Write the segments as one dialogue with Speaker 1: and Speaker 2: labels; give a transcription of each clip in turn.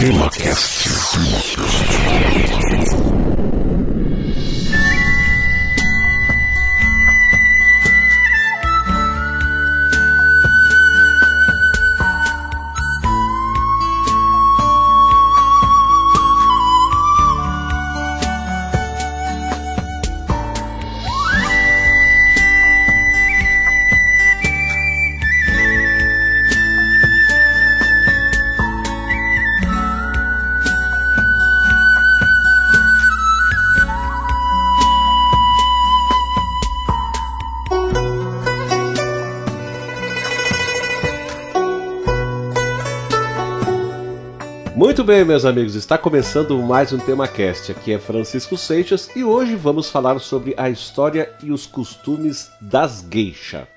Speaker 1: TemaCast.
Speaker 2: Muito meus amigos, está começando mais um TemaCast. Aqui é Francisco Seixas e hoje vamos falar sobre a história e os costumes das geisha.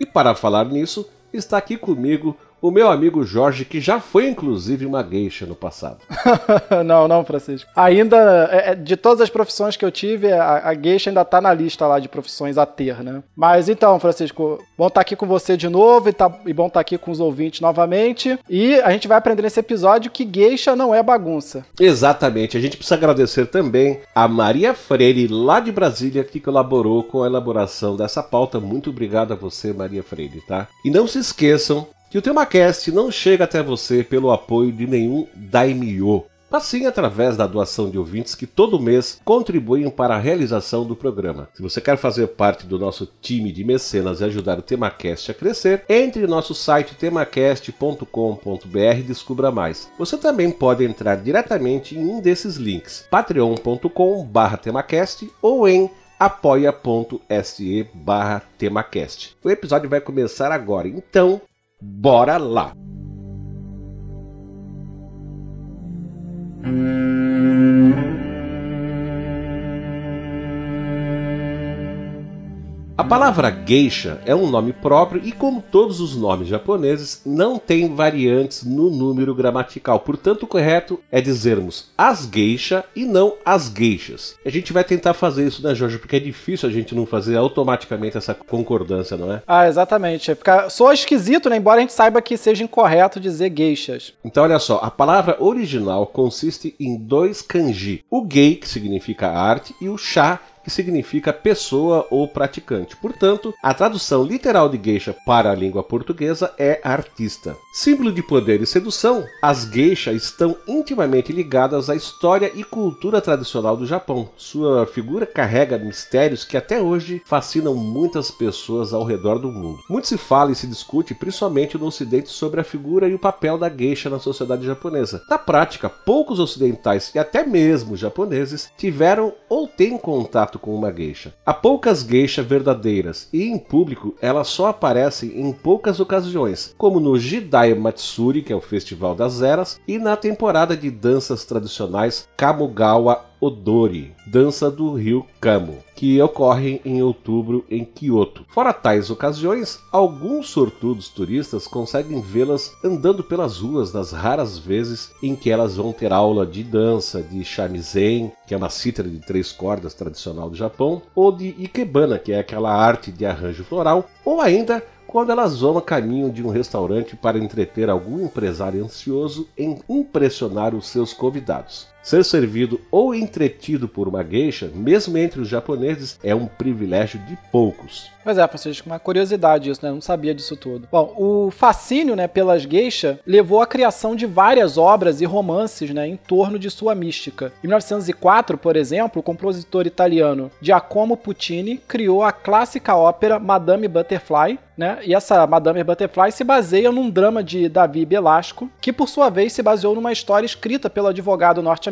Speaker 2: E para falar nisso, está aqui comigo o meu amigo Jorge, que já foi inclusive uma geisha no passado.
Speaker 3: não, não, Francisco. Ainda, é, é, de todas as profissões que eu tive, a, a geisha ainda tá na lista lá de profissões a ter, né? Mas então, Francisco, bom estar tá aqui com você de novo e, tá, e bom estar tá aqui com os ouvintes novamente. E a gente vai aprender nesse episódio que geisha não é bagunça.
Speaker 2: Exatamente. A gente precisa agradecer também a Maria Freire, lá de Brasília, que colaborou com a elaboração dessa pauta. Muito obrigado a você, Maria Freire, tá? E não se esqueçam que o TemaCast não chega até você pelo apoio de nenhum daimyo, mas sim através da doação de ouvintes que todo mês contribuem para a realização do programa. Se você quer fazer parte do nosso time de mecenas e ajudar o TemaCast a crescer, entre no nosso site temacast.com.br e descubra mais. Você também pode entrar diretamente em um desses links, patreon.com/temacast ou em apoia.se barra temacast. O episódio vai começar agora, então Bora lá! A palavra geisha é um nome próprio e, como todos os nomes japoneses, não tem variantes no número gramatical. Portanto, o correto é dizermos as geisha e não as geishas. A gente vai tentar fazer isso, né, Jorge? Porque é difícil a gente não fazer automaticamente essa concordância, não é?
Speaker 3: Ah, exatamente. Fica... Soa esquisito, né? Embora a gente saiba que seja incorreto dizer geishas.
Speaker 2: Então, olha só. A palavra original consiste em dois kanji. O gei, que significa arte, e o sha, que significa pessoa ou praticante. Portanto, a tradução literal de geisha para a língua portuguesa é artista. Símbolo de poder e sedução, as geishas estão intimamente ligadas à história e cultura tradicional do Japão. Sua figura carrega mistérios que até hoje fascinam muitas pessoas ao redor do mundo. Muito se fala e se discute, principalmente no ocidente, sobre a figura e o papel da geisha na sociedade japonesa. Na prática, poucos ocidentais e até mesmo japoneses tiveram ou têm contato contato com uma geisha. Há poucas geishas verdadeiras e em público elas só aparecem em poucas ocasiões, como no Jidai Matsuri, que é o Festival das Eras, e na temporada de danças tradicionais Kamugawa Odori, dança do rio Kamo, que ocorre em outubro em Kyoto. Fora tais ocasiões, alguns sortudos turistas conseguem vê-las andando pelas ruas nas raras vezes em que elas vão ter aula de dança, de shamisen, que é uma cítara de três cordas tradicional do Japão, ou de ikebana, que é aquela arte de arranjo floral, ou ainda quando elas vão a caminho de um restaurante para entreter algum empresário ansioso em impressionar os seus convidados. Ser servido ou entretido por uma geisha, mesmo entre os japoneses, é um privilégio de poucos.
Speaker 3: Pois é, Francisco, uma curiosidade isso, né? Eu não sabia disso tudo. Bom, o fascínio, né, pelas geisha levou à criação de várias obras e romances, né, em torno de sua mística. Em 1904, por exemplo, o compositor italiano Giacomo Puccini criou a clássica ópera Madame Butterfly, né? E essa Madame Butterfly se baseia num drama de Davi Belasco, que por sua vez se baseou numa história escrita pelo advogado norte-americano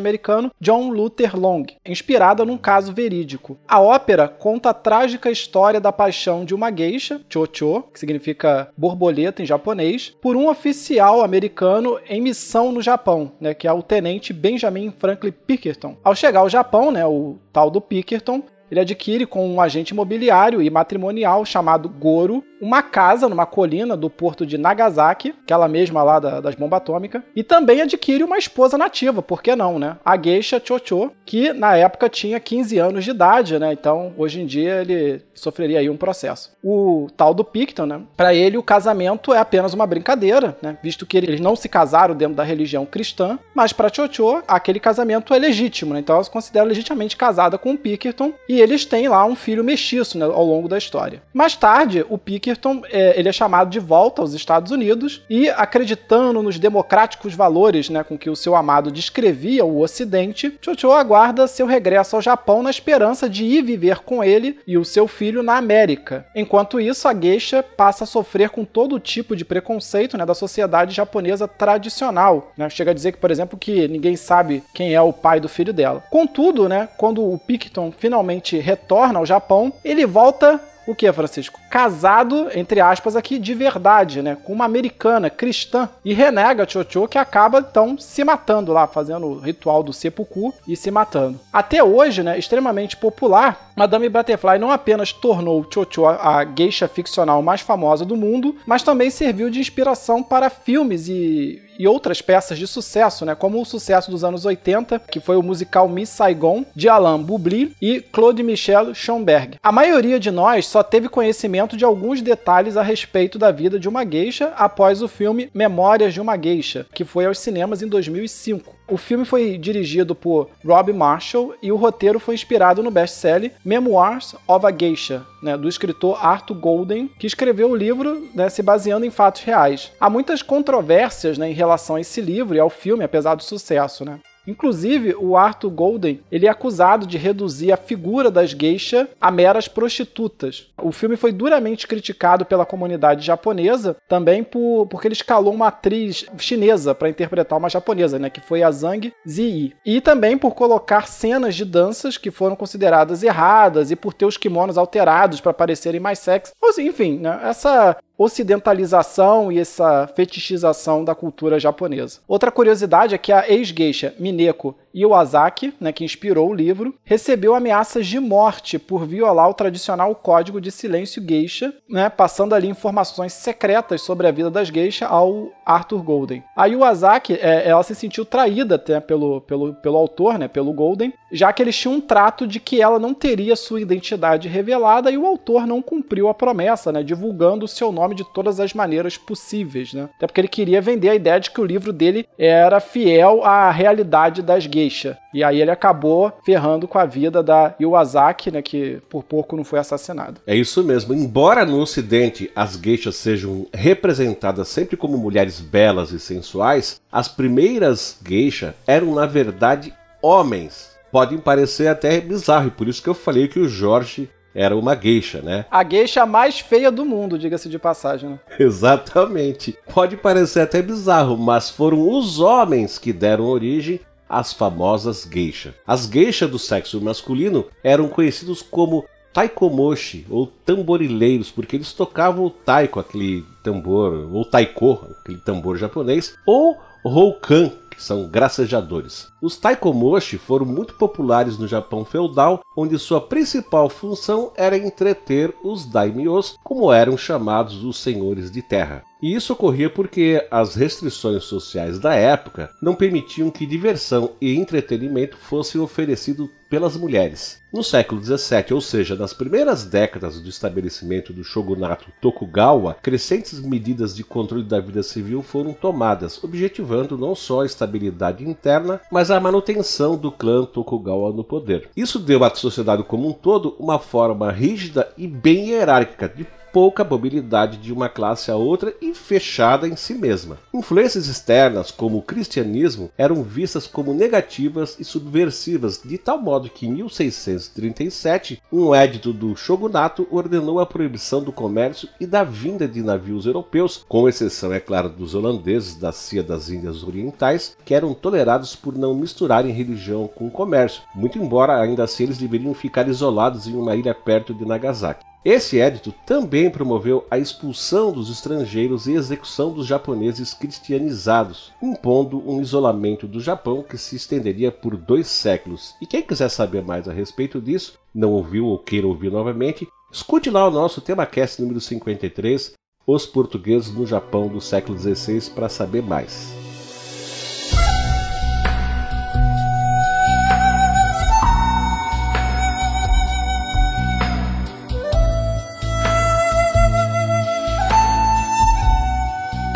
Speaker 3: John Luther Long, inspirada num caso verídico. A ópera conta a trágica história da paixão de uma geisha, Chocho, que significa borboleta em japonês, por um oficial americano em missão no Japão, né, que é o tenente Benjamin Franklin Pinkerton. Ao chegar ao Japão, né, o tal do Pinkerton, ele adquire com um agente imobiliário e matrimonial chamado Goro uma casa numa colina do porto de Nagasaki, aquela mesma lá da, das bombas atômicas, e também adquire uma esposa nativa, por que não, né? A geisha Chocho, que na época tinha 15 anos de idade, né? Então, hoje em dia ele sofreria aí um processo. O tal do Picton, né? Para ele o casamento é apenas uma brincadeira, né? Visto que eles não se casaram dentro da religião cristã, mas para Chocho aquele casamento é legítimo, né? Então ela se considera legitimamente casada com o Pickerton e eles têm lá um filho mestiço né, ao longo da história. Mais tarde, o Pickerton é, ele é chamado de volta aos Estados Unidos e, acreditando nos democráticos valores né, com que o seu amado descrevia o Ocidente, Chocho aguarda seu regresso ao Japão na esperança de ir viver com ele e o seu filho na América. Enquanto isso, a geisha passa a sofrer com todo tipo de preconceito né, da sociedade japonesa tradicional. Né? Chega a dizer que, por exemplo, que ninguém sabe quem é o pai do filho dela. Contudo, né, quando o Picton finalmente retorna ao Japão, ele volta o que, Francisco? Casado, entre aspas, aqui de verdade, né? Com uma americana cristã. E renega Chocho, que acaba então se matando lá, fazendo o ritual do seppuku e se matando. Até hoje, né? Extremamente popular, Madame Butterfly não apenas tornou Chocho a geisha ficcional mais famosa do mundo, mas também serviu de inspiração para filmes e, e outras peças de sucesso, né, como o sucesso dos anos 80, que foi o musical Miss Saigon, de Alain Boublil e Claude Michel Schomberg. A maioria de nós só teve conhecimento de alguns detalhes a respeito da vida de uma geisha após o filme Memórias de uma Geisha, que foi aos cinemas em 2005. O filme foi dirigido por Rob Marshall e o roteiro foi inspirado no best-seller Memoirs of a Geisha, né, do escritor Arthur Golden, que escreveu o livro né, se baseando em fatos reais. Há muitas controvérsias né, em relação a esse livro e ao filme, apesar do sucesso. Né? Inclusive, o Arthur Golden ele é acusado de reduzir a figura das geisha a meras prostitutas. O filme foi duramente criticado pela comunidade japonesa, também por, porque ele escalou uma atriz chinesa para interpretar uma japonesa, né, que foi a Zhang Ziyi. E também por colocar cenas de danças que foram consideradas erradas e por ter os kimonos alterados para parecerem mais sexy. Enfim, né, essa ocidentalização e essa fetichização da cultura japonesa. Outra curiosidade é que a ex-geisha Mineko Iwasaki, né, que inspirou o livro, recebeu ameaças de morte por violar o tradicional código de silêncio geisha, né, passando ali informações secretas sobre a vida das geisha ao Arthur Golden. A Iwasaki, é, ela se sentiu traída até pelo, pelo, pelo autor, né, pelo Golden, já que eles tinham um trato de que ela não teria sua identidade revelada e o autor não cumpriu a promessa, né, divulgando o seu nome de todas as maneiras possíveis, né? Até porque ele queria vender a ideia de que o livro dele era fiel à realidade das geishas geisha. E aí ele acabou ferrando com a vida da Iwasaki, né, que por pouco não foi assassinado.
Speaker 2: É isso mesmo. Embora no ocidente as geishas sejam representadas sempre como mulheres belas e sensuais, as primeiras geishas eram na verdade homens. Podem parecer até bizarro, e por isso que eu falei que o Jorge era uma geisha, né?
Speaker 3: A geisha mais feia do mundo, diga-se de passagem. Né?
Speaker 2: Exatamente. Pode parecer até bizarro, mas foram os homens que deram origem as famosas geisha. As geisha do sexo masculino eram conhecidos como taikomoshi ou tamborileiros, porque eles tocavam o taiko, aquele tambor, ou taiko, aquele tambor japonês, ou roukan, que são gracejadores. Os taikomoshi foram muito populares no Japão feudal, onde sua principal função era entreter os daimyos, como eram chamados os senhores de terra. E isso ocorria porque as restrições sociais da época não permitiam que diversão e entretenimento fossem oferecidos pelas mulheres. No século XVII, ou seja, nas primeiras décadas do estabelecimento do shogunato Tokugawa, crescentes medidas de controle da vida civil foram tomadas, objetivando não só a estabilidade interna, mas a manutenção do clã Tokugawa no poder. Isso deu à sociedade como um todo uma forma rígida e bem hierárquica de pouca mobilidade de uma classe a outra e fechada em si mesma. Influências externas, como o cristianismo, eram vistas como negativas e subversivas, de tal modo que em 1637, um édito do shogunato ordenou a proibição do comércio e da vinda de navios europeus, com exceção, é claro, dos holandeses da Cia das Índias Orientais, que eram tolerados por não misturarem religião com comércio, muito embora ainda assim eles deveriam ficar isolados em uma ilha perto de Nagasaki. Esse édito também promoveu a expulsão dos estrangeiros e execução dos japoneses cristianizados, impondo um isolamento do Japão que se estenderia por dois séculos. E quem quiser saber mais a respeito disso, não ouviu ou queira ouvir novamente, escute lá o nosso TemaCast número 53, Os Portugueses no Japão do século XVI, para saber mais.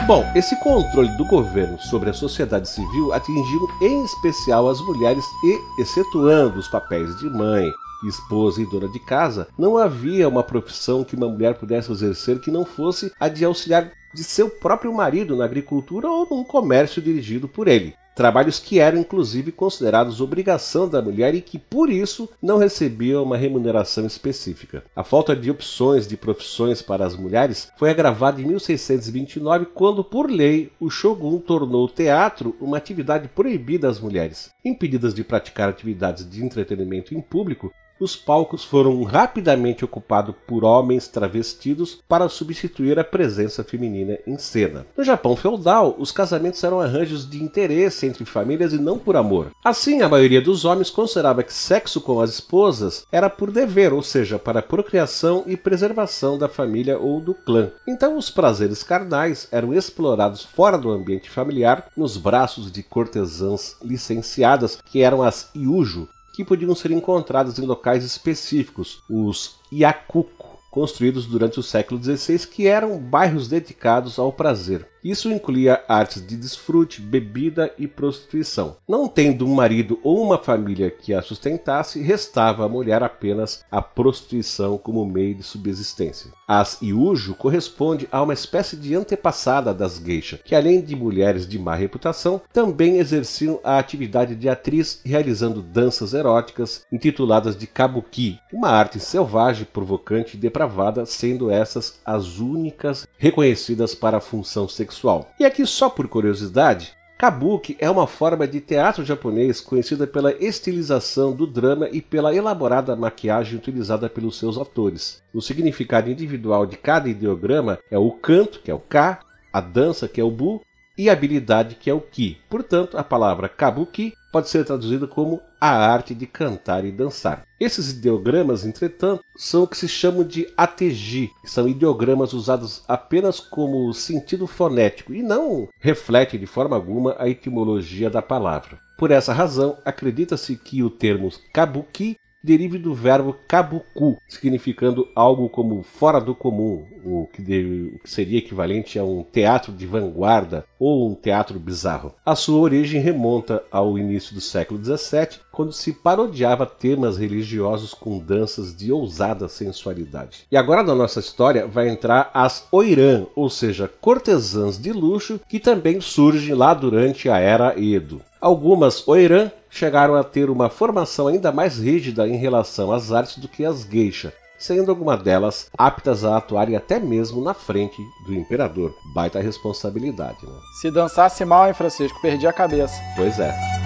Speaker 2: Bom, esse controle do governo sobre a sociedade civil atingiu em especial as mulheres e, excetuando os papéis de mãe, esposa e dona de casa, não havia uma profissão que uma mulher pudesse exercer que não fosse a de auxiliar de seu próprio marido na agricultura ou num comércio dirigido por ele. Trabalhos que eram inclusive considerados obrigação da mulher e que por isso não recebiam uma remuneração específica. A falta de opções de profissões para as mulheres foi agravada em 1629, quando por lei o shogun tornou o teatro uma atividade proibida às mulheres. Impedidas de praticar atividades de entretenimento em público, os palcos foram rapidamente ocupados por homens travestidos para substituir a presença feminina em cena. No Japão feudal, os casamentos eram arranjos de interesse entre famílias e não por amor. Assim, a maioria dos homens considerava que sexo com as esposas era por dever, ou seja, para procriação e preservação da família ou do clã. Então, os prazeres carnais eram explorados fora do ambiente familiar, nos braços de cortesãs licenciadas, que eram as iujo, que podiam ser encontrados em locais específicos, os yakuko, construídos durante o século XVI, que eram bairros dedicados ao prazer. Isso incluía artes de desfrute, bebida e prostituição. Não tendo um marido ou uma família que a sustentasse, restava à mulher apenas a prostituição como meio de subsistência. As Iujo corresponde a uma espécie de antepassada das geisha, que além de mulheres de má reputação, também exerciam a atividade de atriz realizando danças eróticas intituladas de kabuki, uma arte selvagem, provocante e depravada, sendo essas as únicas reconhecidas para a função sexual sexual. E aqui, só por curiosidade, Kabuki é uma forma de teatro japonês conhecida pela estilização do drama e pela elaborada maquiagem utilizada pelos seus atores. O significado individual de cada ideograma é o canto, que é o Ka, a dança, que é o Bu, e habilidade, que é o Ki. Portanto, a palavra Kabuki pode ser traduzida como a arte de cantar e dançar. Esses ideogramas, entretanto, são o que se chamam de ATG, que são ideogramas usados apenas como sentido fonético e não refletem de forma alguma a etimologia da palavra. Por essa razão, acredita-se que o termo kabuki derive do verbo kabuku, significando algo como fora do comum, o que, seria equivalente a um teatro de vanguarda ou um teatro bizarro. A sua origem remonta ao início do século XVII, quando se parodiava temas religiosos com danças de ousada sensualidade. E agora na nossa história vai entrar as oiran, ou seja, cortesãs de luxo, que também surgem lá durante a era Edo. Algumas oiran chegaram a ter uma formação ainda mais rígida em relação às artes do que as geisha, sendo alguma delas aptas a atuarem até mesmo na frente do imperador. Baita responsabilidade, né?
Speaker 3: Se dançasse mal, hein, Francisco? Perdi a cabeça.
Speaker 2: Pois é.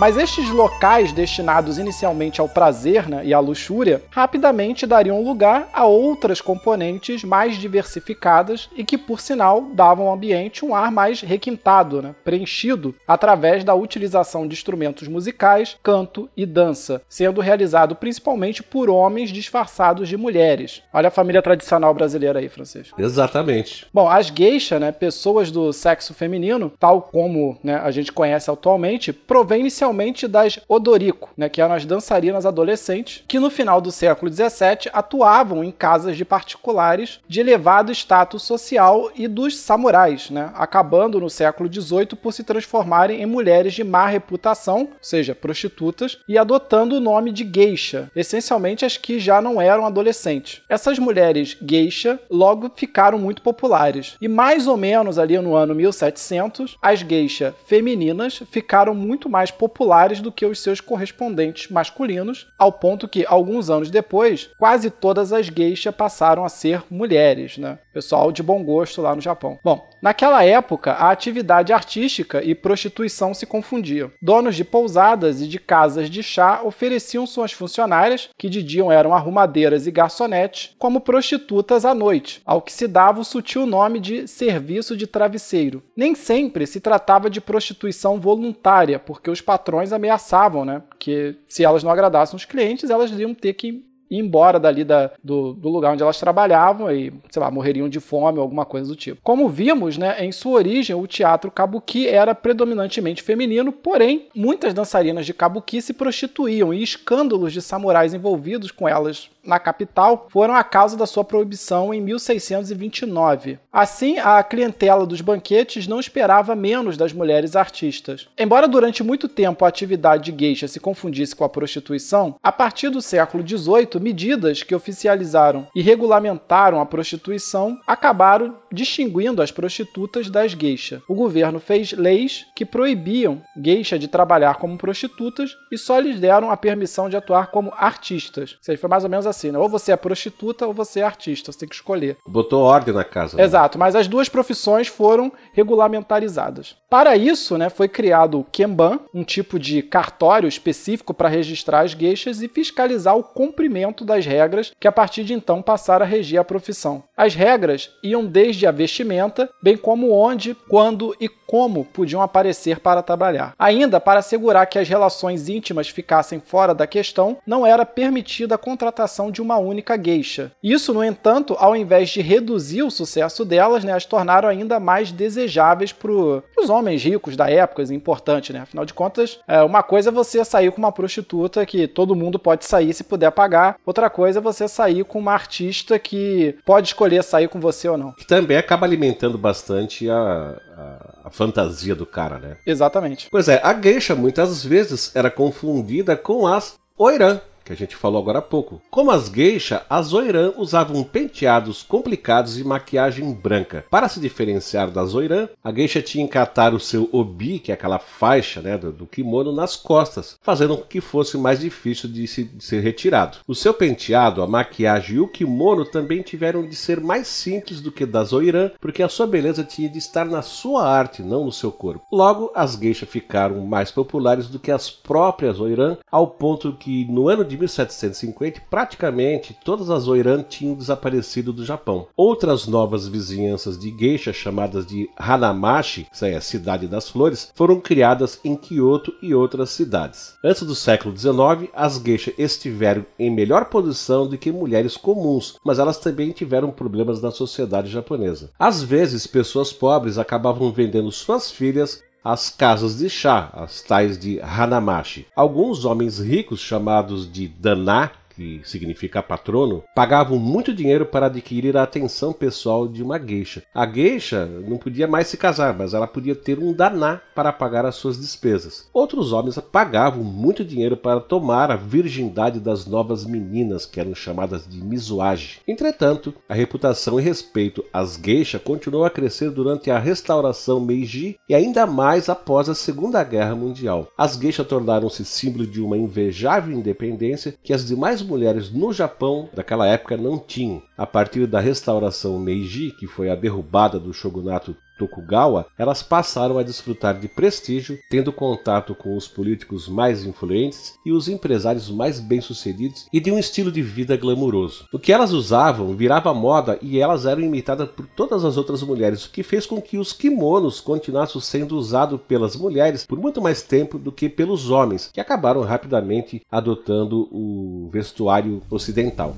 Speaker 3: Mas estes locais destinados inicialmente ao prazer né, e à luxúria rapidamente dariam lugar a outras componentes mais diversificadas e que, por sinal, davam ao ambiente um ar mais requintado, né, preenchido através da utilização de instrumentos musicais, canto e dança, sendo realizado principalmente por homens disfarçados de mulheres. Olha a família tradicional brasileira aí, Francisco.
Speaker 2: Exatamente.
Speaker 3: Bom, as geishas, né, pessoas do sexo feminino, tal como né, a gente conhece atualmente, provém inicialmente das odorico, né, que eram as dançarinas adolescentes, que no final do século XVII atuavam em casas de particulares de elevado status social e dos samurais, né, acabando no século XVIII por se transformarem em mulheres de má reputação, ou seja, prostitutas, e adotando o nome de geisha, essencialmente as que já não eram adolescentes. Essas mulheres geisha logo ficaram muito populares, e mais ou menos ali no ano 1700, as geisha femininas ficaram muito mais populares populares do que os seus correspondentes masculinos, ao ponto que, alguns anos depois, quase todas as geishas passaram a ser mulheres, né? Pessoal de bom gosto lá no Japão. Bom, naquela época, a atividade artística e prostituição se confundiam. Donos de pousadas e de casas de chá ofereciam suas funcionárias, que de dia eram arrumadeiras e garçonetes, como prostitutas à noite, ao que se dava o sutil nome de serviço de travesseiro. Nem sempre se tratava de prostituição voluntária, porque os patrões ameaçavam, né? Que se elas não agradassem os clientes, elas iam ter que embora dali da, do, do, lugar onde elas trabalhavam e, sei lá, morreriam de fome ou alguma coisa do tipo. Como vimos, né, em sua origem, o teatro kabuki era predominantemente feminino, porém, muitas dançarinas de kabuki se prostituíam e escândalos de samurais envolvidos com elas na capital foram a causa da sua proibição em 1629. Assim, a clientela dos banquetes não esperava menos das mulheres artistas. Embora durante muito tempo a atividade de geisha se confundisse com a prostituição, a partir do século XVIII, medidas que oficializaram e regulamentaram a prostituição acabaram distinguindo as prostitutas das geisha. O governo fez leis que proibiam geisha de trabalhar como prostitutas e só lhes deram a permissão de atuar como artistas. Ou seja, foi mais ou menos assim, né? Ou você é prostituta ou você é artista, você tem que escolher.
Speaker 2: Botou ordem na casa. Né?
Speaker 3: Exato, mas as duas profissões foram regulamentarizadas. Para isso, né, foi criado o Kenban, um tipo de cartório específico para registrar as gueixas e fiscalizar o cumprimento das regras que a partir de então passaram a regir a profissão. As regras iam desde a vestimenta, bem como onde, quando e como podiam aparecer para trabalhar. Ainda para assegurar que as relações íntimas ficassem fora da questão, não era permitida a contratação de uma única geisha. Isso, no entanto, ao invés de reduzir o sucesso delas, né, as tornaram ainda mais desejáveis para os homens ricos da época, é importante, né? Afinal de contas, é, uma coisa é você sair com uma prostituta que todo mundo pode sair se puder pagar, outra coisa é você sair com uma artista que pode escolher sair com você ou não.
Speaker 2: Que também acaba alimentando bastante a, a, a fantasia do cara, né?
Speaker 3: Exatamente.
Speaker 2: Pois é, a geisha muitas vezes era confundida com as oirã, que a gente falou agora há pouco. Como as geisha, as oiran usavam penteados complicados e maquiagem branca. Para se diferenciar das oiran, a geisha tinha que atar o seu obi, que é aquela faixa né, do, do, kimono, nas costas, fazendo com que fosse mais difícil de, se, de ser retirado. O seu penteado, a maquiagem e o kimono também tiveram de ser mais simples do que das oiran, porque a sua beleza tinha de estar na sua arte, não no seu corpo. Logo, as geisha ficaram mais populares do que as próprias oiran, ao ponto que no ano de 1750, praticamente todas as oiran tinham desaparecido do Japão. Outras novas vizinhanças de geisha, chamadas de Hanamashi, que é a cidade das flores, foram criadas em Kyoto e outras cidades. Antes do século XIX, as geisha estiveram em melhor posição do que mulheres comuns, mas elas também tiveram problemas na sociedade japonesa. Às vezes, pessoas pobres acabavam vendendo suas filhas as casas de chá, as tais de Hanamashi. Alguns homens ricos, chamados de Daná, que significa patrono, pagavam muito dinheiro para adquirir a atenção pessoal de uma geisha. A geisha não podia mais se casar, mas ela podia ter um daná para pagar as suas despesas. Outros homens pagavam muito dinheiro para tomar a virgindade das novas meninas, que eram chamadas de mizuage. Entretanto, a reputação e respeito às geishas continuou a crescer durante a restauração Meiji e ainda mais após a Segunda Guerra Mundial. As geishas tornaram-se símbolo de uma invejável independência que as demais mulheres no Japão daquela época não tinham. A partir da restauração Meiji, que foi a derrubada do shogunato Tokugawa, elas passaram a desfrutar de prestígio, tendo contato com os políticos mais influentes e os empresários mais bem-sucedidos e de um estilo de vida glamuroso. O que elas usavam virava moda e elas eram imitadas por todas as outras mulheres, o que fez com que os kimonos continuassem sendo usados pelas mulheres por muito mais tempo do que pelos homens, que acabaram rapidamente adotando o vestuário ocidental.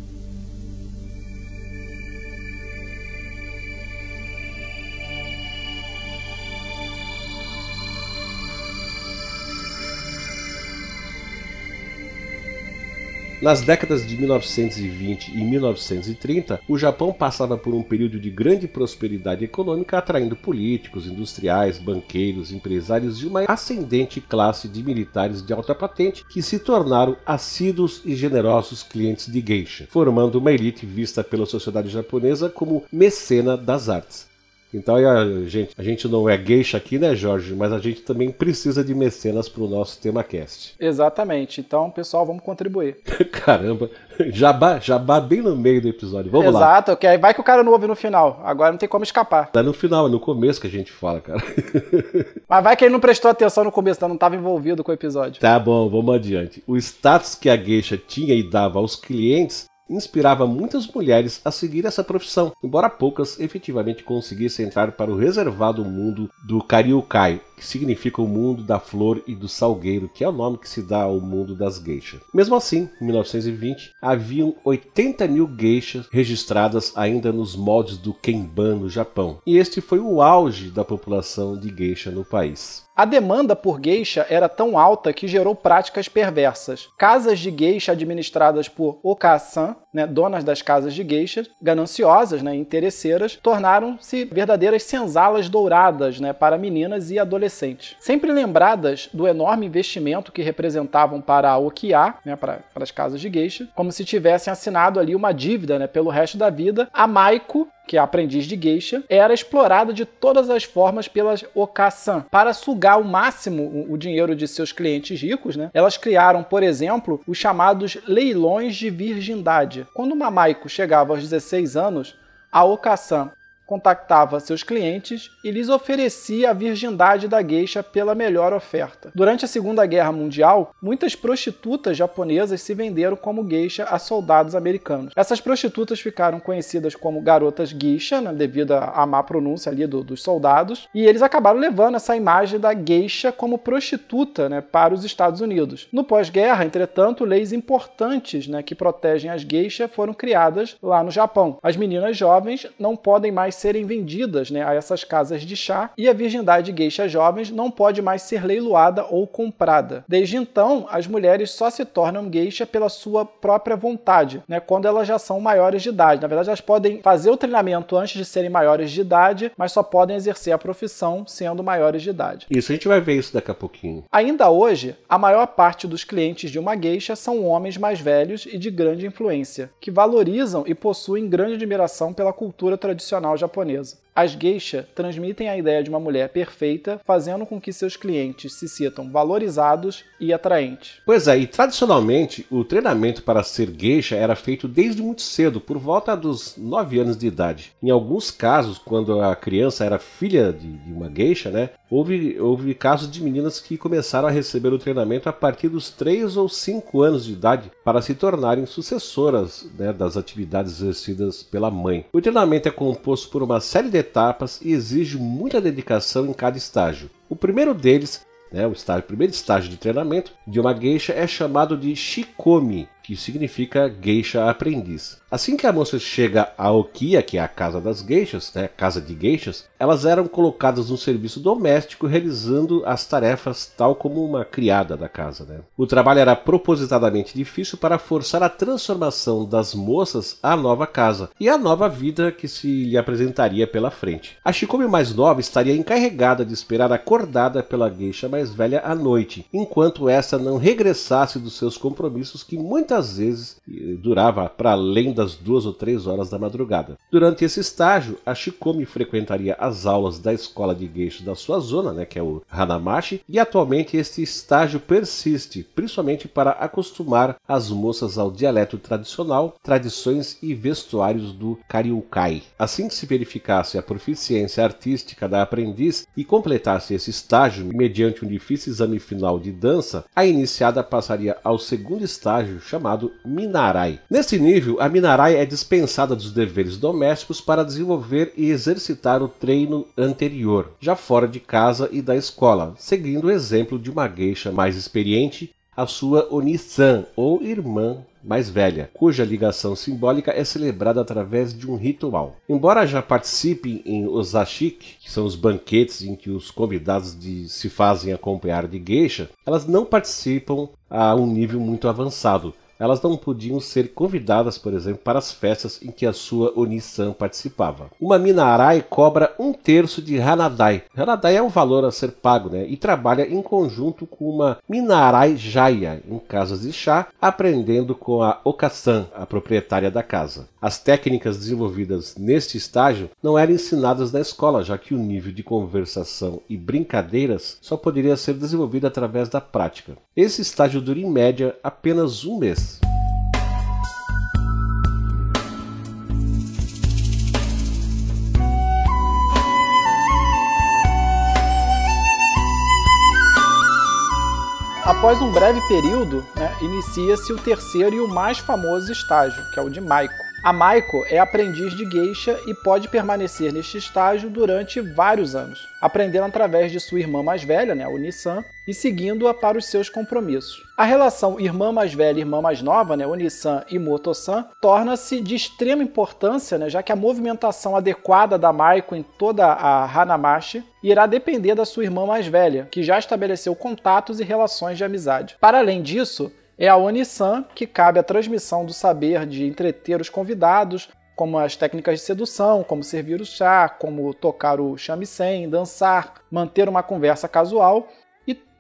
Speaker 2: Nas décadas de 1920 e 1930, o Japão passava por um período de grande prosperidade econômica, atraindo políticos, industriais, banqueiros, empresários e uma ascendente classe de militares de alta patente que se tornaram assíduos e generosos clientes de geisha, formando uma elite vista pela sociedade japonesa como mecena das artes. Então a gente, a gente não é geisha aqui, né, Jorge? Mas a gente também precisa de mecenas para o nosso tema cast.
Speaker 3: Exatamente. Então, pessoal, vamos contribuir.
Speaker 2: Caramba, jabá, jabá bem no meio do episódio. Vamos
Speaker 3: Exato,
Speaker 2: lá.
Speaker 3: Exato, aí vai que o cara não ouve no final. Agora não tem como escapar.
Speaker 2: É no final, é no começo que a gente fala, cara.
Speaker 3: Mas vai que ele não prestou atenção no começo, então não estava envolvido com o episódio.
Speaker 2: Tá bom, vamos adiante. O status que a geisha tinha e dava aos clientes inspirava muitas mulheres a seguir essa profissão, embora poucas efetivamente conseguissem entrar para o reservado mundo do Kariukai, que significa o mundo da flor e do salgueiro, que é o nome que se dá ao mundo das geishas. Mesmo assim, em 1920, haviam 80 mil geishas registradas ainda nos moldes do Kenban no Japão, e este foi o auge da população de geisha no país.
Speaker 3: A demanda por geisha era tão alta que gerou práticas perversas. Casas de geisha administradas por okasan, né, donas das casas de geisha, gananciosas, né, interesseiras, tornaram-se verdadeiras senzalas douradas né, para meninas e adolescentes. Sempre lembradas do enorme investimento que representavam para a Okiá, né, para, para as casas de geisha, como se tivessem assinado ali uma dívida né, pelo resto da vida, a Maiko que é aprendiz de geisha, era explorada de todas as formas pelas Okasan. Para sugar ao máximo o dinheiro de seus clientes ricos, né, elas criaram, por exemplo, os chamados leilões de virgindade. Quando uma Maiko chegava aos 16 anos, a Okasan contactava seus clientes e lhes oferecia a virgindade da geisha pela melhor oferta. Durante a Segunda Guerra Mundial, muitas prostitutas japonesas se venderam como geisha a soldados americanos. Essas prostitutas ficaram conhecidas como garotas geisha, né, devido à má pronúncia ali do, dos soldados, e eles acabaram levando essa imagem da geisha como prostituta né, para os Estados Unidos. No pós-guerra, entretanto, leis importantes né, que protegem as geishas foram criadas lá no Japão. As meninas jovens não podem mais serem vendidas né, a essas casas de chá e a virgindade de geisha jovens não pode mais ser leiloada ou comprada. Desde então, as mulheres só se tornam geisha pela sua própria vontade, né, quando elas já são maiores de idade. Na verdade, elas podem fazer o treinamento antes de serem maiores de idade, mas só podem exercer a profissão sendo maiores de idade.
Speaker 2: Isso, a gente vai ver isso daqui a pouquinho.
Speaker 3: Ainda hoje, a maior parte dos clientes de uma geisha são homens mais velhos e de grande influência, que valorizam e possuem grande admiração pela cultura tradicional japonesa. As geisha transmitem a ideia de uma mulher perfeita, fazendo com que seus clientes se sintam valorizados e atraentes.
Speaker 2: Pois é, e tradicionalmente o treinamento para ser geisha era feito desde muito cedo, por volta dos 9 anos de idade. Em alguns casos, quando a criança era filha de, de uma geisha, né, houve, houve casos de meninas que começaram a receber o treinamento a partir dos 3 ou 5 anos de idade para se tornarem sucessoras né, das atividades exercidas pela mãe. O treinamento é composto por uma série de etapas e exige muita dedicação em cada estágio. O primeiro deles, né, o, estágio, o primeiro estágio de treinamento de uma geisha é chamado de shikomi, que significa geisha aprendiz. Assim que a moça chega a Okia, que é a casa das geishas, né, casa de geishas, elas eram colocadas no serviço doméstico realizando as tarefas tal como uma criada da casa. Né. O trabalho era propositadamente difícil para forçar a transformação das moças à nova casa e à nova vida que se lhe apresentaria pela frente. A Shikomi mais nova estaria encarregada de esperar acordada pela geisha mais velha à noite, enquanto essa não regressasse dos seus compromissos que muitas vezes durava para além da das duas ou três horas da madrugada. Durante esse estágio, a Shikomi frequentaria as aulas da escola de geisha da sua zona, né, que é o Hanamashi, e atualmente este estágio persiste, principalmente para acostumar as moças ao dialeto tradicional, tradições e vestuários do Kariukai. Assim que se verificasse a proficiência artística da aprendiz e completasse esse estágio mediante um difícil exame final de dança, a iniciada passaria ao segundo estágio chamado Minarai. Nesse nível, a Minarai Minarai é dispensada dos deveres domésticos para desenvolver e exercitar o treino anterior, já fora de casa e da escola, seguindo o exemplo de uma geisha mais experiente, a sua Onisan, ou irmã mais velha, cuja ligação simbólica é celebrada através de um ritual. Embora já participe em osashiki, que são os banquetes em que os convidados de, se fazem acompanhar de geisha, elas não participam a um nível muito avançado, elas não podiam ser convidadas, por exemplo, para as festas em que a sua Onisan participava. Uma Minarai cobra um terço de Hanadai. Hanadai é um valor a ser pago, né? E trabalha em conjunto com uma Minarai Jaya em casas de chá, aprendendo com a Okasan, a proprietária da casa. As técnicas desenvolvidas neste estágio não eram ensinadas na escola, já que o nível de conversação e brincadeiras só poderia ser desenvolvido através da prática. Esse estágio dura em média apenas um mês.
Speaker 3: Após um breve período, né, inicia-se o terceiro e o mais famoso estágio, que é o de Maiko. A Maiko é aprendiz de geisha e pode permanecer neste estágio durante vários anos, aprendendo através de sua irmã mais velha, né, a Unisan, e seguindo-a para os seus compromissos. A relação irmã mais velha e irmã mais nova, né, Unisan e Moto-san, torna-se de extrema importância, né, já que a movimentação adequada da Maiko em toda a Hanamashi irá depender da sua irmã mais velha, que já estabeleceu contatos e relações de amizade. Para além disso, é a Onisan que cabe a transmissão do saber de entreter os convidados, como as técnicas de sedução, como servir o chá, como tocar o shamisen, dançar, manter uma conversa casual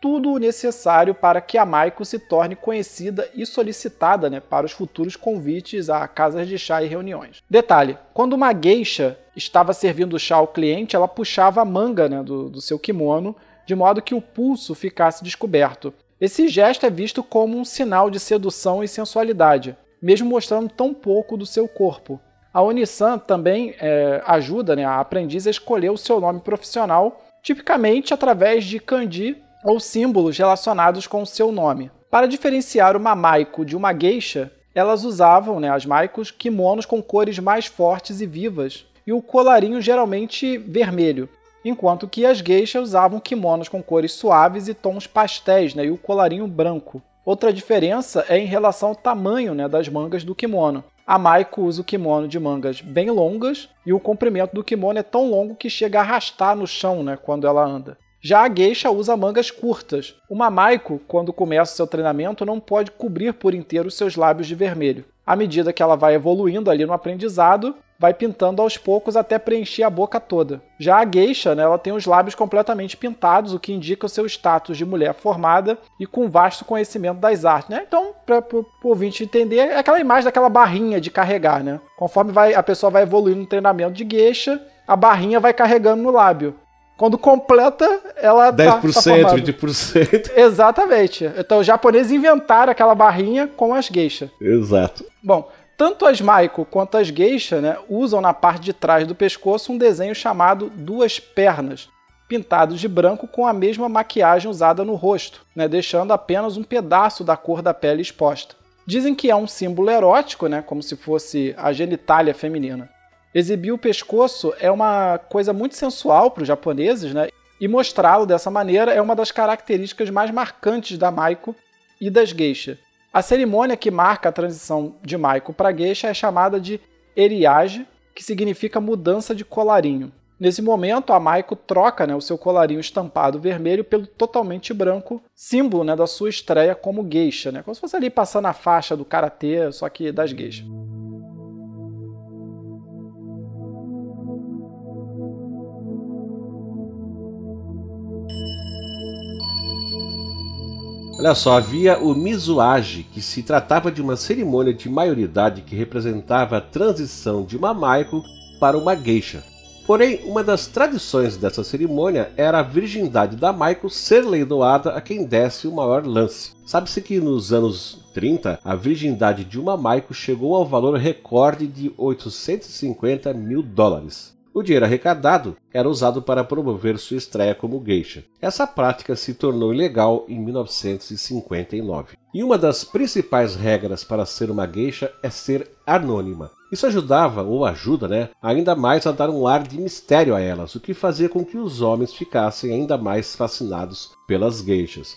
Speaker 3: tudo o necessário para que a Maiko se torne conhecida e solicitada né, para os futuros convites a casas de chá e reuniões. Detalhe: quando uma geisha estava servindo chá ao cliente, ela puxava a manga né, do, do seu kimono de modo que o pulso ficasse descoberto. Esse gesto é visto como um sinal de sedução e sensualidade, mesmo mostrando tão pouco do seu corpo. A Onisan também é, ajuda né, a aprendiz a escolher o seu nome profissional, tipicamente através de kanji ou símbolos relacionados com o seu nome. Para diferenciar uma maiko de uma geisha, elas usavam, né, as maikos, kimonos com cores mais fortes e vivas, e o colarinho geralmente vermelho, enquanto que as geishas usavam kimonos com cores suaves e tons pastéis, né, e o colarinho branco. Outra diferença é em relação ao tamanho né, das mangas do kimono. A Maiko usa o kimono de mangas bem longas e o comprimento do kimono é tão longo que chega a arrastar no chão né, quando ela anda. Já a geisha usa mangas curtas. Uma Maiko, quando começa seu treinamento, não pode cobrir por inteiro seus lábios de vermelho. À medida que ela vai evoluindo ali no aprendizado, vai pintando aos poucos até preencher a boca toda. Já a geisha, né, ela tem os lábios completamente pintados, o que indica o seu status de mulher formada e com vasto conhecimento das artes. Né? Então, para o ouvinte entender, é aquela imagem daquela barrinha de carregar. Né? Conforme vai, a pessoa vai evoluindo no treinamento de geisha, a barrinha vai carregando no lábio. Quando completa, ela 10%,
Speaker 2: tá, tá 20%.
Speaker 3: Exatamente. Então os japoneses inventaram aquela barrinha com as geishas.
Speaker 2: Exato.
Speaker 3: Bom, tanto as Maiko quanto as geishas né, usam na parte de trás do pescoço um desenho chamado duas pernas, pintados de branco com a mesma maquiagem usada no rosto, né, deixando apenas um pedaço da cor da pele exposta. Dizem que é um símbolo erótico, né, como se fosse a genitália feminina. Exibir o pescoço é uma coisa muito sensual para os japoneses, né? E mostrá-lo dessa maneira é uma das características mais marcantes da Maiko e das geisha. A cerimônia que marca a transição de Maiko para geisha é chamada de eriage, que significa mudança de colarinho. Nesse momento, a Maiko troca né, o seu colarinho estampado vermelho pelo totalmente branco, símbolo né, da sua estreia como geisha, né? como se fosse ali passando a faixa do karatê, só que das geishas.
Speaker 2: Olha só, havia o Mizuage, que se tratava de uma cerimônia de maioridade que representava a transição de uma Maiko para uma geisha. Porém, uma das tradições dessa cerimônia era a virgindade da Maiko ser leiloada a quem desse o maior lance. Sabe-se que nos anos 30, a virgindade de uma Maiko chegou ao valor recorde de 850 mil dólares. O dinheiro arrecadado era usado para promover sua estreia como geisha. Essa prática se tornou ilegal em 1959. E uma das principais regras para ser uma geisha é ser anônima. Isso ajudava, ou ajuda, né, ainda mais a dar um ar de mistério a elas, o que fazia com que os homens ficassem ainda mais fascinados pelas geishas.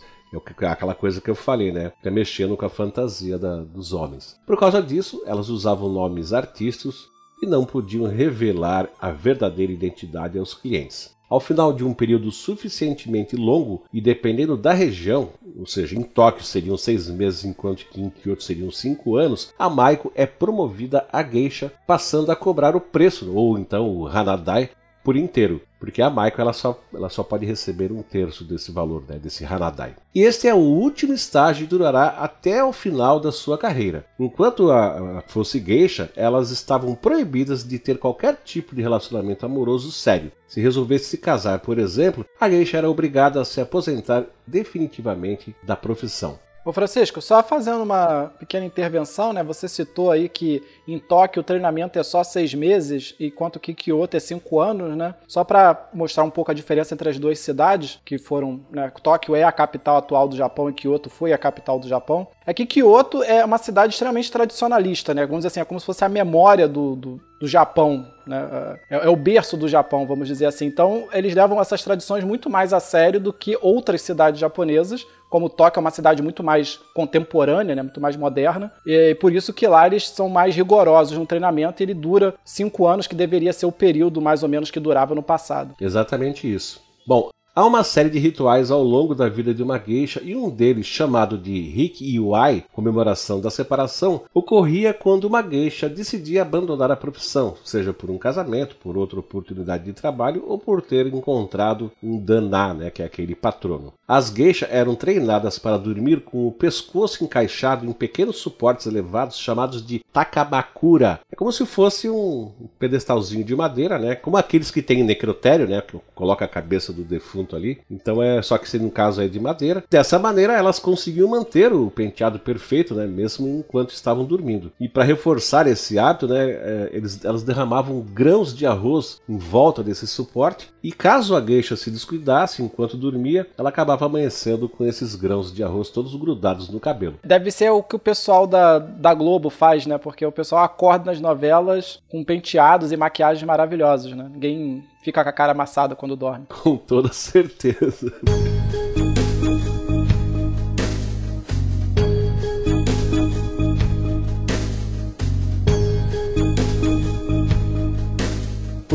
Speaker 2: É aquela coisa que eu falei, né? É mexendo com a fantasia da, dos homens. Por causa disso, elas usavam nomes artísticos e não podiam revelar a verdadeira identidade aos clientes. Ao final de um período suficientemente longo e dependendo da região, ou seja, em Tóquio seriam seis meses, enquanto que em Kyoto seriam cinco anos, a Maiko é promovida a geisha, passando a cobrar o preço, ou então o Hanadai, por inteiro, porque a Maiko ela só, ela só pode receber um terço desse valor, né, desse Hanadai. E este é o último estágio e durará até o final da sua carreira. Enquanto a, a fosse geisha, elas estavam proibidas de ter qualquer tipo de relacionamento amoroso sério. Se resolvesse se casar, por exemplo, a geisha era obrigada a se aposentar definitivamente da profissão.
Speaker 3: Ô Francisco, só fazendo uma pequena intervenção, né? Você citou aí que em Tóquio o treinamento é só seis meses, enquanto que Kyoto é cinco anos, né? Só para mostrar um pouco a diferença entre as duas cidades, que foram. Né? Tóquio é a capital atual do Japão e Kyoto foi a capital do Japão. É que Kyoto é uma cidade extremamente tradicionalista, né? Vamos dizer assim, é como se fosse a memória do, do, do Japão, né? É, é, o berço do Japão, vamos dizer assim. Então, eles levam essas tradições muito mais a sério do que outras cidades japonesas, como Tóquio é uma cidade muito mais contemporânea, né, muito mais moderna, e por isso que lá eles são mais rigorosos no treinamento ele dura cinco anos, que deveria ser o período mais ou menos que durava no passado.
Speaker 2: Exatamente isso. Bom, Há uma série de rituais ao longo da vida de uma geisha e um deles, chamado de Hik-Iwai, comemoração da separação, ocorria quando uma geisha decidia abandonar a profissão, seja por um casamento, por outra oportunidade de trabalho ou por ter encontrado um daná, né, que é aquele patrono. As geishas eram treinadas para dormir com o pescoço encaixado em pequenos suportes elevados chamados de takabakura. É como se fosse um pedestalzinho de madeira, né, como aqueles que tem em necrotério, né, que coloca a cabeça do defunto ali. Então é só que no caso é de madeira. Dessa maneira elas conseguiam manter o penteado perfeito, né, mesmo enquanto estavam dormindo. E para reforçar esse hábito, né, é, eles, elas derramavam grãos de arroz em volta desse suporte. E caso a geisha se descuidasse enquanto dormia, ela acabava amanhecendo com esses grãos de arroz todos grudados no cabelo.
Speaker 3: Deve ser o que o pessoal da, da Globo faz, né? Porque o pessoal acorda nas novelas com penteados e maquiagens maravilhosos, né? Ninguém fica com a cara amassada quando dorme.
Speaker 2: Com toda certeza.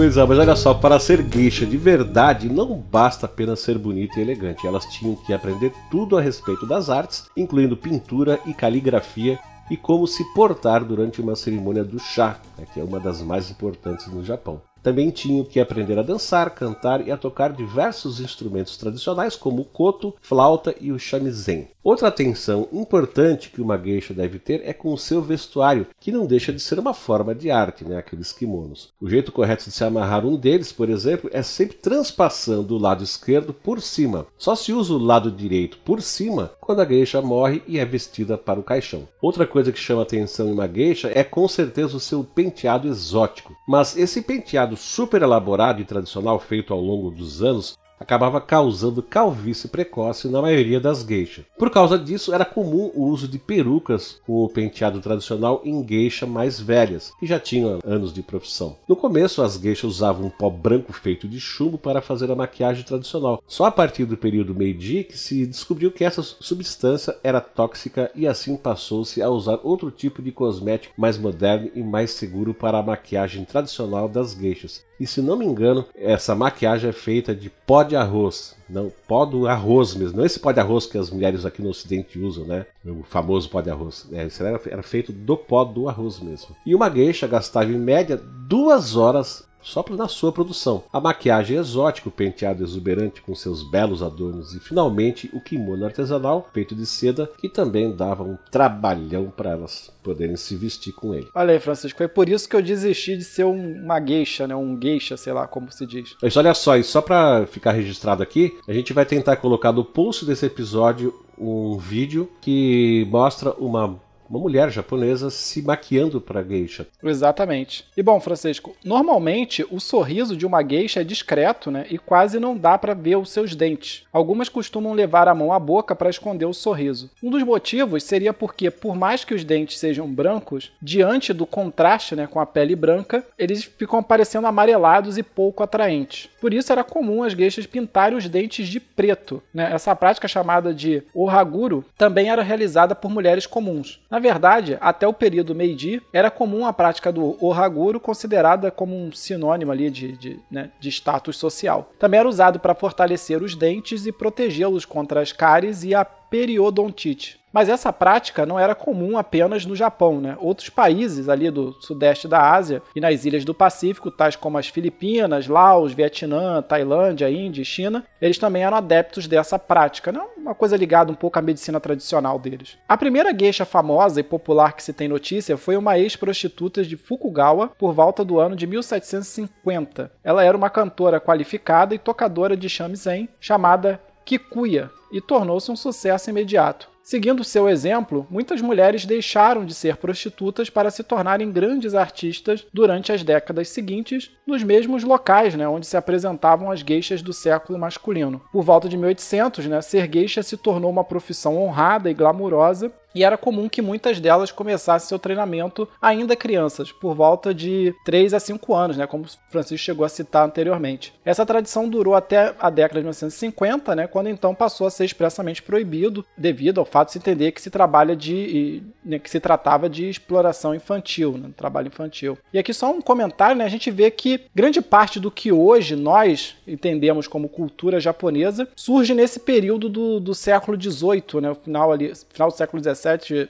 Speaker 2: Pois é, mas olha só, para ser gueixa de verdade, não basta apenas ser bonita e elegante. Elas tinham que aprender tudo a respeito das artes, incluindo pintura e caligrafia, e como se portar durante uma cerimônia do chá, né, que é uma das mais importantes no Japão. Também tinham que aprender a dançar, cantar e a tocar diversos instrumentos tradicionais como o koto, flauta e o shamisen. Outra atenção importante que uma geisha deve ter é com o seu vestuário, que não deixa de ser uma forma de arte, né, aqueles kimonos. O jeito correto de se amarrar um deles, por exemplo, é sempre transpassando o lado esquerdo por cima. Só se usa o lado direito por cima quando a geisha morre e é vestida para o caixão. Outra coisa que chama atenção em uma geisha é com certeza o seu penteado exótico. Mas esse penteado super elaborado e tradicional feito ao longo dos anos acabava causando calvície precoce na maioria das geishas. Por causa disso, era comum o uso de perucas com o penteado tradicional em geisha mais velhas, que já tinham anos de profissão. No começo, as geishas usavam um pó branco feito de chumbo para fazer a maquiagem tradicional. Só a partir do período Meiji que se descobriu que essa substância era tóxica e assim passou-se a usar outro tipo de cosmético mais moderno e mais seguro para a maquiagem tradicional das geishas. E se não me engano, essa maquiagem é feita de pó de arroz. Não, pó do arroz mesmo. Não esse pó de arroz que as mulheres aqui no ocidente usam, né? O famoso pó de arroz. É, isso era, era feito do pó do arroz mesmo. E uma geisha gastava em média duas horas só na sua produção. A maquiagem exótica, o penteado exuberante com seus belos adornos e finalmente o kimono artesanal feito de seda que também dava um trabalhão para elas poderem se vestir com ele.
Speaker 3: Olha aí, Francisco, foi por isso que eu desisti de ser uma geisha, né? Um geisha, sei lá como se diz.
Speaker 2: Mas olha só, e só para ficar registrado aqui, a gente vai tentar colocar no pulso desse episódio um vídeo que mostra uma uma mulher japonesa se maquiando para geisha.
Speaker 3: Exatamente. E bom, Francisco, normalmente o sorriso de uma geisha é discreto, né, e quase não dá para ver os seus dentes. Algumas costumam levar a mão à boca para esconder o sorriso. Um dos motivos seria porque, por mais que os dentes sejam brancos, diante do contraste, né, com a pele branca, eles ficam parecendo amarelados e pouco atraentes. Por isso era comum as geishas pintarem os dentes de preto. Né? Essa prática chamada de ohaguro também era realizada por mulheres comuns. Na verdade, até o período Meiji, era comum a prática do ohaguro considerada como um sinônimo ali de, de, né, de status social. Também era usado para fortalecer os dentes e protegê-los contra as cáries e a periodontite. Mas essa prática não era comum apenas no Japão, né? Outros países ali do sudeste da Ásia e nas ilhas do Pacífico, tais como as Filipinas, Laos, Vietnã, Tailândia, Índia e China, eles também eram adeptos dessa prática, não uma coisa ligada um pouco à medicina tradicional deles. A primeira geisha famosa e popular que se tem notícia foi uma ex-prostituta de Fukugawa por volta do ano de 1750. Ela era uma cantora qualificada e tocadora de shamisen chamada Kikuya e tornou-se um sucesso imediato. Seguindo seu exemplo, muitas mulheres deixaram de ser prostitutas para se tornarem grandes artistas durante as décadas seguintes, nos mesmos locais né, onde se apresentavam as geixas do século masculino. Por volta de 1800, né, ser geisha se tornou uma profissão honrada e glamurosa e era comum que muitas delas começassem seu treinamento ainda crianças, por volta de 3 a 5 anos, né, como Francisco chegou a citar anteriormente. Essa tradição durou até a década de 1950, né, quando então passou a ser expressamente proibido, devido ao fato de se entender que se trabalha de né, que se tratava de exploração infantil, né, trabalho infantil. E aqui só um comentário, né, a gente vê que grande parte do que hoje nós entendemos como cultura japonesa surge nesse período do, do século XVIII, né, o final ali, final do século XVII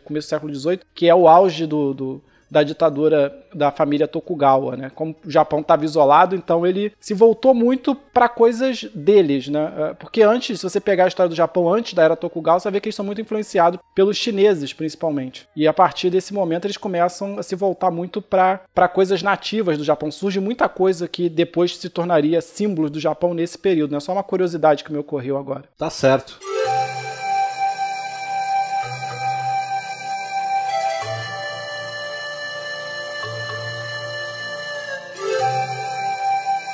Speaker 3: começo do século XVIII, que é o auge do, do da ditadura da família Tokugawa, né? Como o Japão estava isolado, então ele se voltou muito para coisas deles, né? É, porque antes, se você pegar a história do Japão antes da era Tokugawa, você ver que eles são muito influenciados pelos chineses, principalmente. E a partir desse momento eles começam a se voltar muito para coisas nativas do Japão. Surge muita coisa que depois se tornaria símbolos do Japão nesse período, né? Só uma curiosidade que me ocorreu agora.
Speaker 2: Tá certo.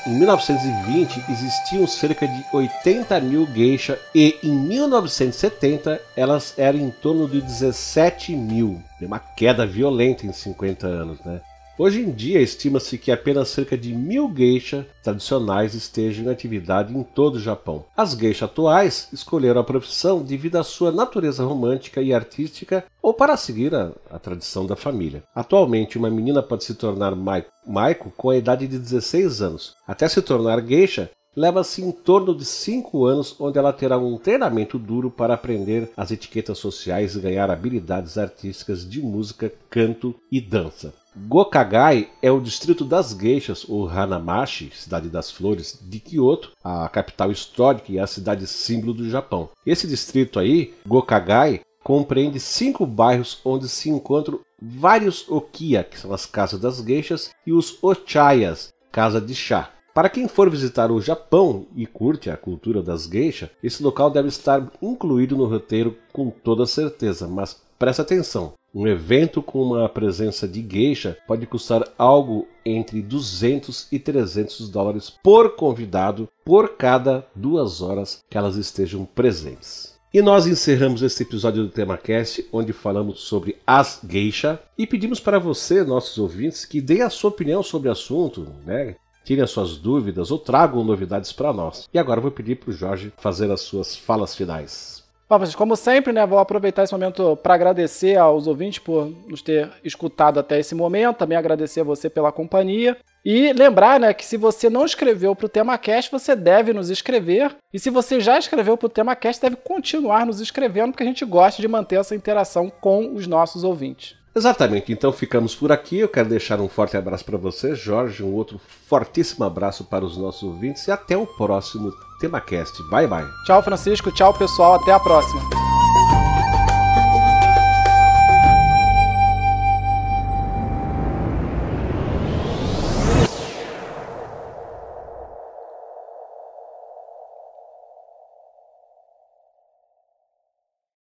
Speaker 2: Em 1920 existiam cerca de 80 mil geisha e em 1970 elas eram em torno de 17 mil. Uma queda violenta em 50 anos, né? Hoje em dia, estima-se que apenas cerca de mil geisha tradicionais estejam em atividade em todo o Japão. As geisha atuais escolheram a profissão devido à sua natureza romântica e artística ou para seguir a, a tradição da família. Atualmente, uma menina pode se tornar maiko com a idade de 16 anos. Até se tornar geisha, leva-se em torno de 5 anos, onde ela terá um treinamento duro para aprender as etiquetas sociais e ganhar habilidades artísticas de música, canto e dança. Gokagai é o distrito das Geishas, ou Hanamashi, cidade das flores, de Kyoto, a capital histórica e a cidade símbolo do Japão. Esse distrito aí, Gokagai, compreende cinco bairros onde se encontram vários okiya, que são as casas das geishas, e os ochayas, casa de chá. Para quem for visitar o Japão e curte a cultura das geishas, esse local deve estar incluído no roteiro com toda certeza, mas preste atenção. Um evento com uma presença de geisha pode custar algo entre 200 e 300 dólares por convidado por cada duas horas que elas estejam presentes. E nós encerramos este episódio do TemaCast, onde falamos sobre as geisha e pedimos para você, nossos ouvintes, que deem a sua opinião sobre o assunto, né? tirem as suas dúvidas ou tragam novidades para nós. E agora vou pedir para o Jorge fazer as suas falas finais.
Speaker 3: Bom, como sempre, né, vou aproveitar esse momento para agradecer aos ouvintes por nos ter escutado até esse momento, também agradecer a você pela companhia. E lembrar né, que se você não escreveu para o TemaCast, você deve nos escrever. E se você já escreveu para o TemaCast, deve continuar nos escrevendo, porque a gente gosta de manter essa interação com os nossos ouvintes.
Speaker 2: Exatamente, então ficamos por aqui. Eu quero deixar um forte abraço para você, Jorge, um outro fortíssimo abraço para os nossos ouvintes e até o próximo TemaCast. Bye bye.
Speaker 3: Tchau, Francisco. Tchau, pessoal. Até a próxima.